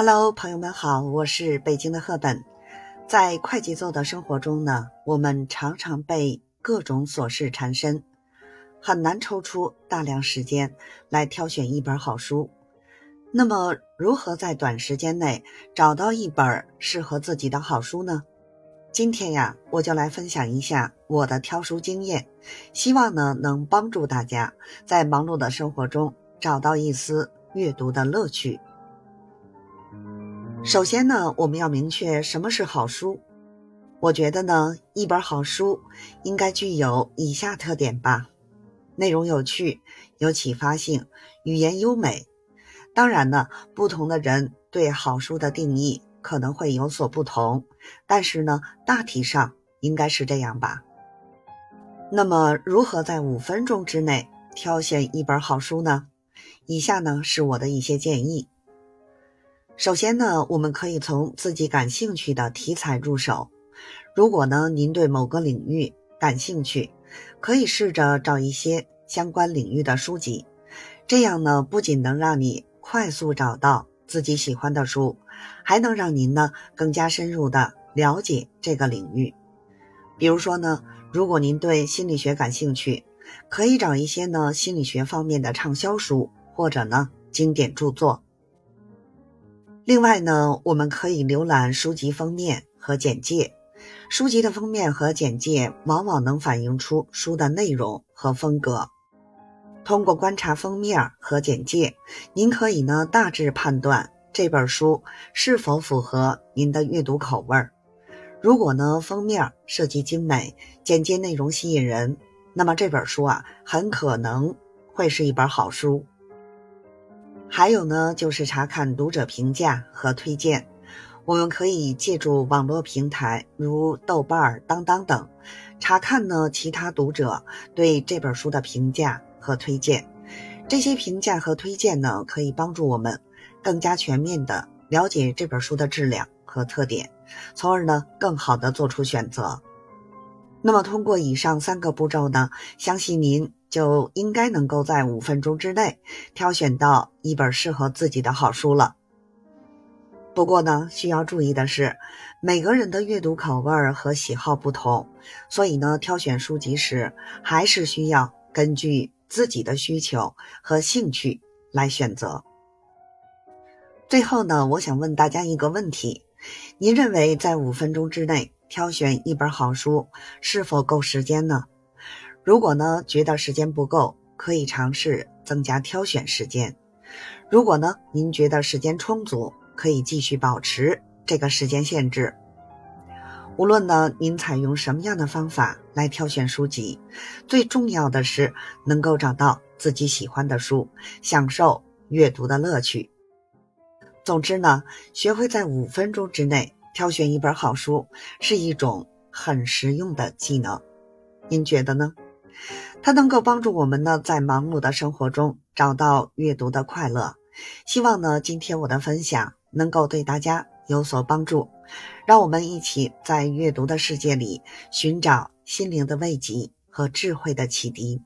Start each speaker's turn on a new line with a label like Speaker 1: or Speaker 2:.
Speaker 1: Hello，朋友们好，我是北京的赫本。在快节奏的生活中呢，我们常常被各种琐事缠身，很难抽出大量时间来挑选一本好书。那么，如何在短时间内找到一本适合自己的好书呢？今天呀，我就来分享一下我的挑书经验，希望呢能帮助大家在忙碌的生活中找到一丝阅读的乐趣。首先呢，我们要明确什么是好书。我觉得呢，一本好书应该具有以下特点吧：内容有趣、有启发性、语言优美。当然呢，不同的人对好书的定义。可能会有所不同，但是呢，大体上应该是这样吧。那么，如何在五分钟之内挑选一本好书呢？以下呢是我的一些建议。首先呢，我们可以从自己感兴趣的题材入手。如果呢您对某个领域感兴趣，可以试着找一些相关领域的书籍，这样呢不仅能让你快速找到自己喜欢的书。还能让您呢更加深入的了解这个领域。比如说呢，如果您对心理学感兴趣，可以找一些呢心理学方面的畅销书或者呢经典著作。另外呢，我们可以浏览书籍封面和简介。书籍的封面和简介往往能反映出书的内容和风格。通过观察封面和简介，您可以呢大致判断。这本书是否符合您的阅读口味儿？如果呢封面设计精美，简介内容吸引人，那么这本书啊很可能会是一本好书。还有呢就是查看读者评价和推荐，我们可以借助网络平台如豆瓣、当当等，查看呢其他读者对这本书的评价和推荐。这些评价和推荐呢可以帮助我们。更加全面的了解这本书的质量和特点，从而呢更好的做出选择。那么通过以上三个步骤呢，相信您就应该能够在五分钟之内挑选到一本适合自己的好书了。不过呢，需要注意的是，每个人的阅读口味和喜好不同，所以呢，挑选书籍时还是需要根据自己的需求和兴趣来选择。最后呢，我想问大家一个问题：您认为在五分钟之内挑选一本好书是否够时间呢？如果呢觉得时间不够，可以尝试增加挑选时间；如果呢您觉得时间充足，可以继续保持这个时间限制。无论呢您采用什么样的方法来挑选书籍，最重要的是能够找到自己喜欢的书，享受阅读的乐趣。总之呢，学会在五分钟之内挑选一本好书，是一种很实用的技能。您觉得呢？它能够帮助我们呢，在忙碌的生活中找到阅读的快乐。希望呢，今天我的分享能够对大家有所帮助。让我们一起在阅读的世界里寻找心灵的慰藉和智慧的启迪。